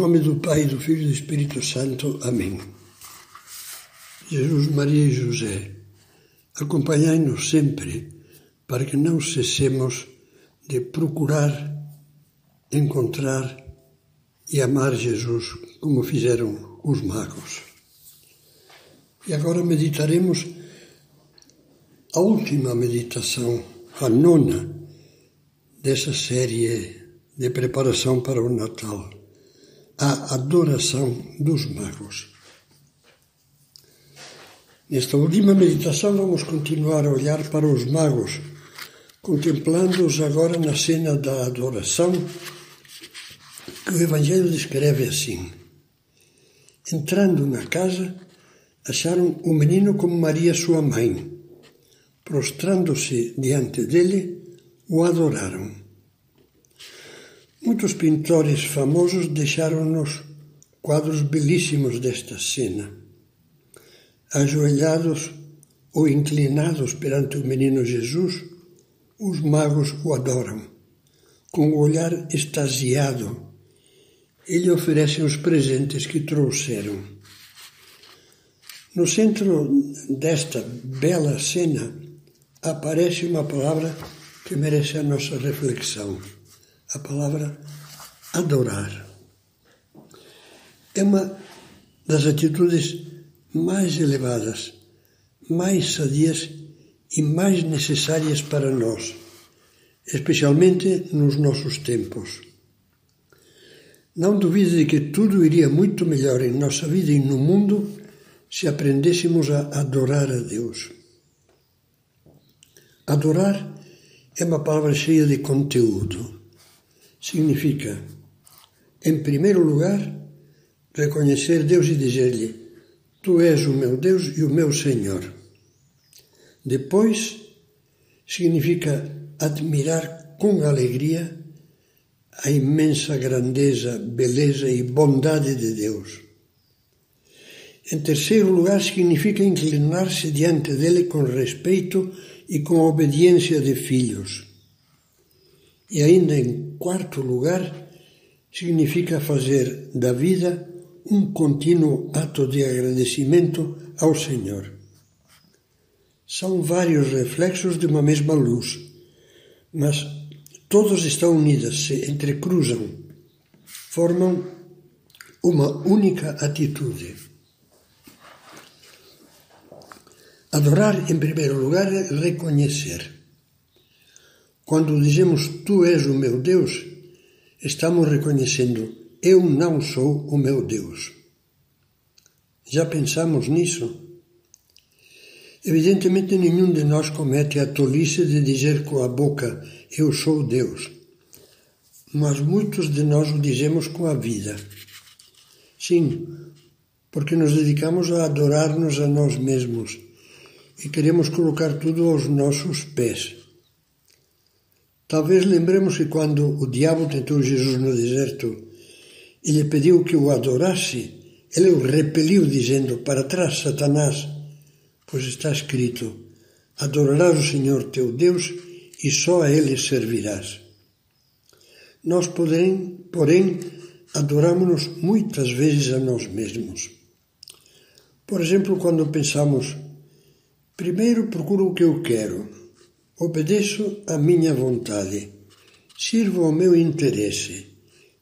nome do Pai, do Filho e do Espírito Santo. Amém. Jesus, Maria e José, acompanhai-nos sempre para que não cessemos de procurar, encontrar e amar Jesus como fizeram os magos. E agora meditaremos a última meditação, a nona dessa série de preparação para o Natal a adoração dos magos. Nesta última meditação, vamos continuar a olhar para os magos, contemplando-os agora na cena da adoração, que o Evangelho descreve assim. Entrando na casa, acharam o menino como Maria, sua mãe. Prostrando-se diante dele, o adoraram. Muitos pintores famosos deixaram-nos quadros belíssimos desta cena. Ajoelhados ou inclinados perante o menino Jesus, os magos o adoram. Com o olhar extasiado, ele oferece os presentes que trouxeram. No centro desta bela cena aparece uma palavra que merece a nossa reflexão a palavra adorar. É uma das atitudes mais elevadas, mais sadias e mais necessárias para nós, especialmente nos nossos tempos. Não duvide de que tudo iria muito melhor em nossa vida e no mundo se aprendêssemos a adorar a Deus. Adorar é uma palavra cheia de conteúdo significa, em primeiro lugar, reconhecer Deus e dizer-lhe: Tu és o meu Deus e o meu Senhor. Depois, significa admirar com alegria a imensa grandeza, beleza e bondade de Deus. Em terceiro lugar, significa inclinar-se diante dele com respeito e com obediência de filhos. E ainda em quarto lugar, significa fazer da vida um contínuo ato de agradecimento ao Senhor. São vários reflexos de uma mesma luz, mas todos estão unidos, se entrecruzam, formam uma única atitude. Adorar, em primeiro lugar, é reconhecer. Quando dizemos Tu és o meu Deus, estamos reconhecendo Eu não sou o meu Deus. Já pensamos nisso? Evidentemente, nenhum de nós comete a tolice de dizer com a boca Eu sou Deus, mas muitos de nós o dizemos com a vida. Sim, porque nos dedicamos a adorar-nos a nós mesmos e queremos colocar tudo aos nossos pés. Talvez lembremos que quando o diabo tentou Jesus no deserto e lhe pediu que o adorasse, ele o repeliu, dizendo: Para trás, Satanás, pois está escrito: Adorarás o Senhor teu Deus e só a Ele servirás. Nós, porém, porém adoramos-nos muitas vezes a nós mesmos. Por exemplo, quando pensamos: primeiro procuro o que eu quero, Obedeço à minha vontade, sirvo ao meu interesse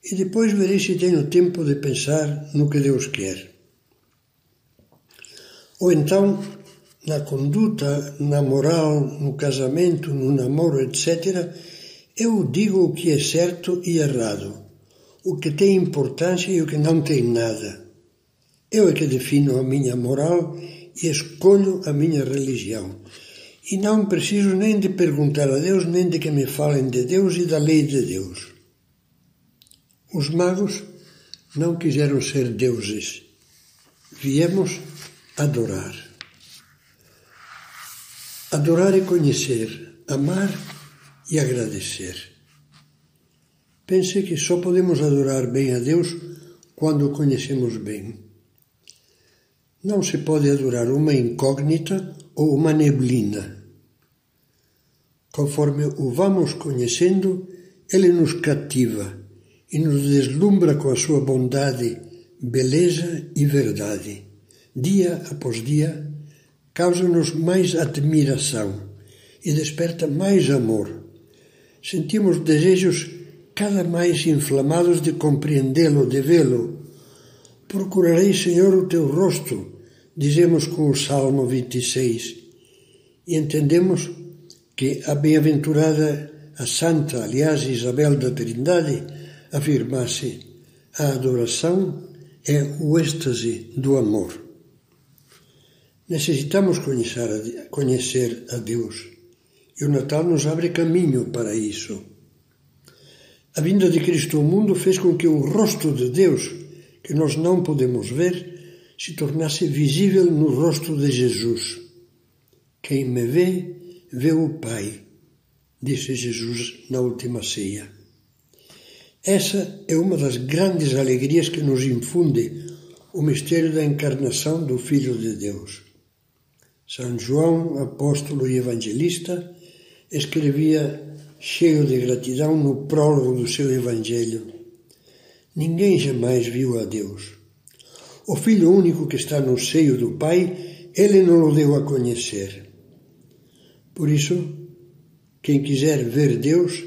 e depois verei se tenho tempo de pensar no que Deus quer. Ou então, na conduta, na moral, no casamento, no namoro, etc., eu digo o que é certo e errado, o que tem importância e o que não tem nada. Eu é que defino a minha moral e escolho a minha religião e não preciso nem de perguntar a Deus, nem de que me falem de Deus e da lei de Deus. Os magos não quiseram ser deuses. Viemos adorar. Adorar é conhecer, amar e agradecer. Pense que só podemos adorar bem a Deus quando o conhecemos bem. Não se pode adorar uma incógnita ou uma neblina Conforme o vamos conhecendo, ele nos cativa e nos deslumbra com a sua bondade, beleza e verdade. Dia após dia, causa-nos mais admiração e desperta mais amor. Sentimos desejos cada mais inflamados de compreendê-lo, de vê-lo. Procurarei, Senhor, o teu rosto, dizemos com o Salmo 26, e entendemos que a bem-aventurada, a santa, aliás, Isabel da Trindade, afirmasse: a adoração é o êxtase do amor. Necessitamos conhecer a, Deus e o Natal nos abre caminho para isso. A vinda de Cristo ao mundo fez com que o rosto de Deus, que nós não podemos ver, se tornasse visível no rosto de Jesus. Quem me vê, vê o Pai, disse Jesus na última ceia. Essa é uma das grandes alegrias que nos infunde o mistério da encarnação do Filho de Deus. São João, apóstolo e evangelista, escrevia cheio de gratidão no prólogo do seu Evangelho: Ninguém jamais viu a Deus. O Filho único que está no seio do Pai, ele não o deu a conhecer. Por isso, quem quiser ver Deus,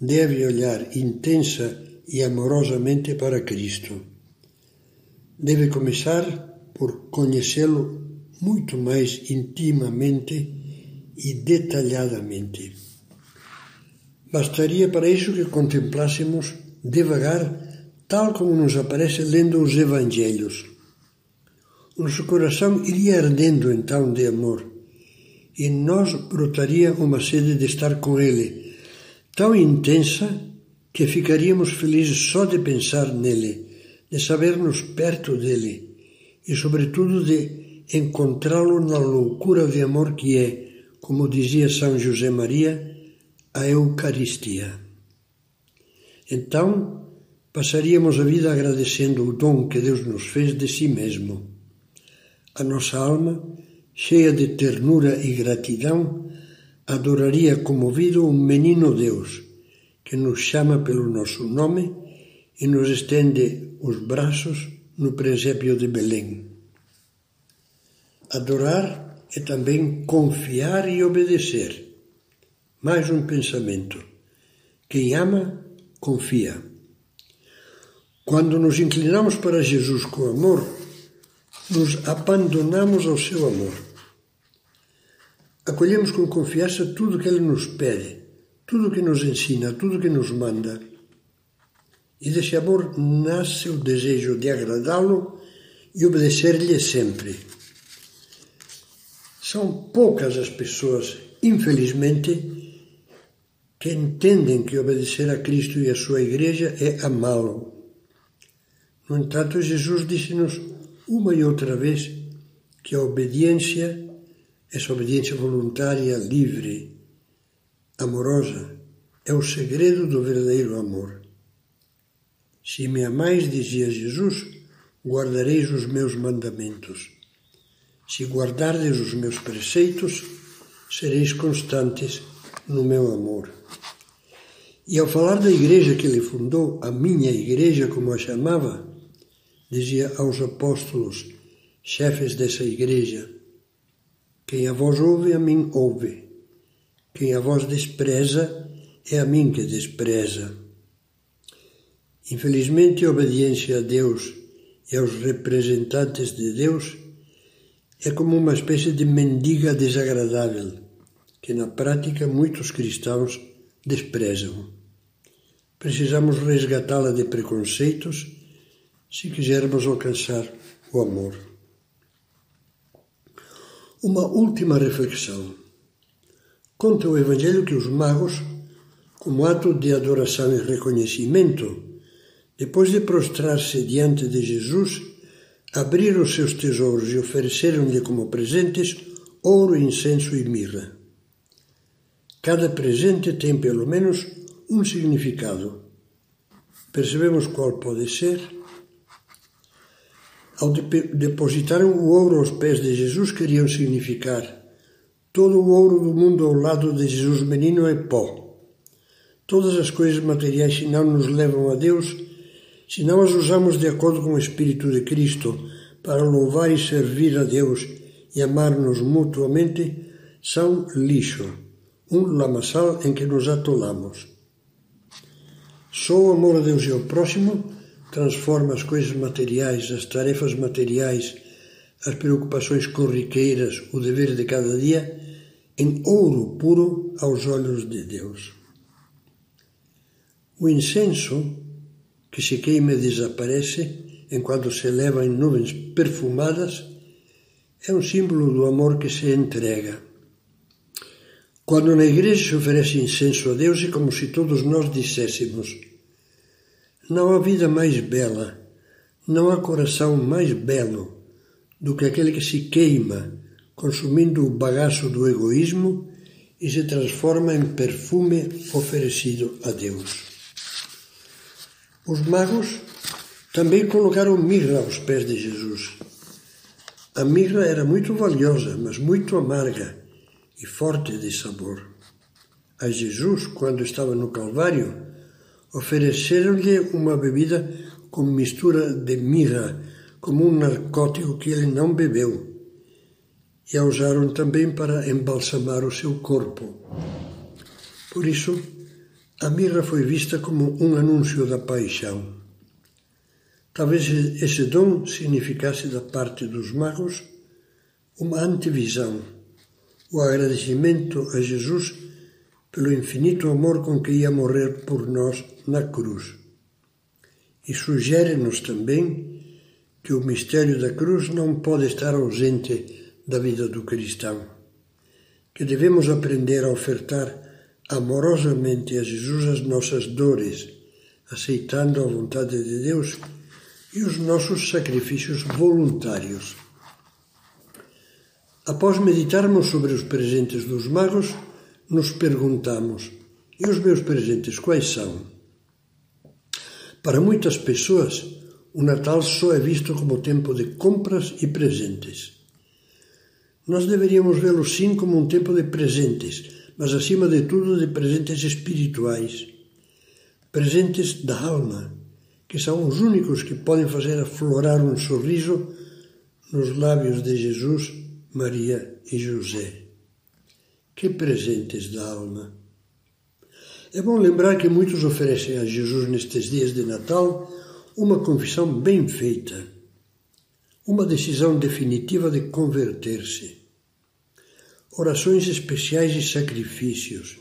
deve olhar intensa e amorosamente para Cristo. Deve começar por conhecê-lo muito mais intimamente e detalhadamente. Bastaria para isso que contemplássemos devagar, tal como nos aparece lendo os Evangelhos. Nosso coração iria ardendo então de amor, e nós brotaria uma sede de estar com Ele, tão intensa que ficaríamos felizes só de pensar nele, de sabermos perto dele e, sobretudo, de encontrá-lo na loucura de amor que é, como dizia São José Maria, a Eucaristia. Então, passaríamos a vida agradecendo o dom que Deus nos fez de si mesmo. A nossa alma, cheia de ternura e gratidão, adoraria comovido um menino Deus, que nos chama pelo nosso nome e nos estende os braços no presépio de Belém. Adorar é também confiar e obedecer. Mais um pensamento. Quem ama, confia. Quando nos inclinamos para Jesus com amor, nos abandonamos ao seu amor. Acolhemos com confiança tudo que Ele nos pede, tudo que nos ensina, tudo que nos manda. E desse amor nasce o desejo de agradá-lo e obedecer-lhe sempre. São poucas as pessoas, infelizmente, que entendem que obedecer a Cristo e a sua Igreja é amá-lo. No entanto, Jesus disse-nos uma e outra vez que a obediência essa obediência voluntária, livre, amorosa, é o segredo do verdadeiro amor. Se me amais, dizia Jesus, guardareis os meus mandamentos. Se guardardes os meus preceitos, sereis constantes no meu amor. E ao falar da igreja que ele fundou, a minha igreja, como a chamava, dizia aos apóstolos, chefes dessa igreja, quem a vós ouve, a mim ouve. Quem a vós despreza, é a mim que despreza. Infelizmente, a obediência a Deus e aos representantes de Deus é como uma espécie de mendiga desagradável, que na prática muitos cristãos desprezam. Precisamos resgatá-la de preconceitos se quisermos alcançar o amor. Uma última reflexão. Conta o Evangelho que os magos, como ato de adoração e reconhecimento, depois de prostrar-se diante de Jesus, abriram seus tesouros e ofereceram-lhe como presentes ouro, incenso e mirra. Cada presente tem pelo menos um significado. Percebemos qual pode ser? Ao depositarem o ouro aos pés de Jesus, queriam significar: todo o ouro do mundo ao lado de Jesus menino é pó. Todas as coisas materiais, se não nos levam a Deus, se não as usamos de acordo com o Espírito de Cristo para louvar e servir a Deus e amar-nos mutuamente, são lixo, um lamaçal em que nos atolamos. Só o amor a Deus e ao próximo transforma as coisas materiais, as tarefas materiais, as preocupações corriqueiras, o dever de cada dia, em ouro puro aos olhos de Deus. O incenso, que se queima e desaparece enquanto se eleva em nuvens perfumadas, é um símbolo do amor que se entrega. Quando na igreja se oferece incenso a Deus, é como se todos nós disséssemos: Não há vida mais bela, não há coração mais belo do que aquele que se queima, consumindo o bagaço do egoísmo e se transforma em perfume oferecido a Deus. Os magos também colocaram mirra aos pés de Jesus. A mirra era muito valiosa, mas muito amarga e forte de sabor. A Jesus, quando estava no Calvário, ofereceram-lhe uma bebida com mistura de mirra, como um narcótico que ele não bebeu, e a usaram também para embalsamar o seu corpo. Por isso, a mirra foi vista como um anúncio da paixão. Talvez esse dom significasse da parte dos magos uma antevisão, o agradecimento a Jesus pelo infinito amor com que ia morrer por nós na cruz. E sugere-nos também que o mistério da cruz não pode estar ausente da vida do cristão, que devemos aprender a ofertar amorosamente a Jesus as nossas dores, aceitando a vontade de Deus e os nossos sacrifícios voluntários. Após meditarmos sobre os presentes dos magos, nos perguntamos: e os meus presentes quais são? Para muitas pessoas, o Natal só é visto como tempo de compras e presentes. Nós deveríamos vê-lo sim como um tempo de presentes, mas acima de tudo de presentes espirituais, presentes da alma que são os únicos que podem fazer aflorar um sorriso nos lábios de Jesus, Maria e José. Que presentes da alma! É bom lembrar que muitos oferecem a Jesus nestes dias de Natal uma confissão bem feita, uma decisão definitiva de converter-se. Orações especiais e sacrifícios,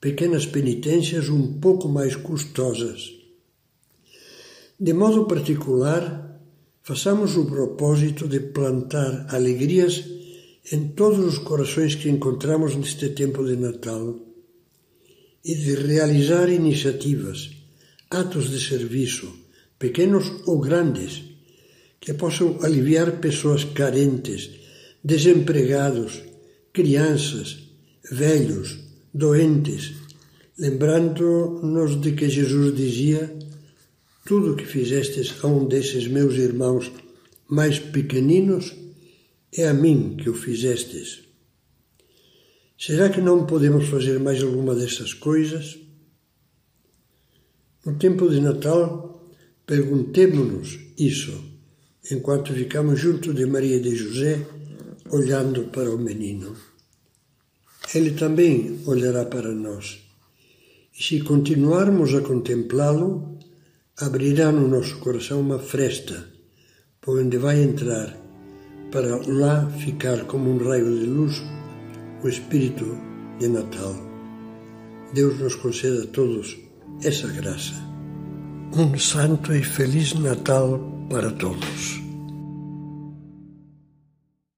pequenas penitências um pouco mais custosas de modo particular, façamos o propósito de plantar alegrias em todos os corações que encontramos neste tempo de Natal e de realizar iniciativas, atos de serviço, pequenos ou grandes, que possam aliviar pessoas carentes, desempregados, crianças, velhos, doentes, lembrando-nos de que Jesus dizia tudo que fizestes a um desses meus irmãos mais pequeninos, é a mim que o fizestes. Será que não podemos fazer mais alguma dessas coisas? No tempo de Natal, perguntemo-nos isso, enquanto ficamos junto de Maria e de José, olhando para o menino. Ele também olhará para nós. E se continuarmos a contemplá-lo, abrirá no nosso coração uma fresta por onde vai entrar para lá ficar como um raio de luz o espírito de Natal. Deus nos conceda a todos essa graça. Um santo e feliz Natal para todos.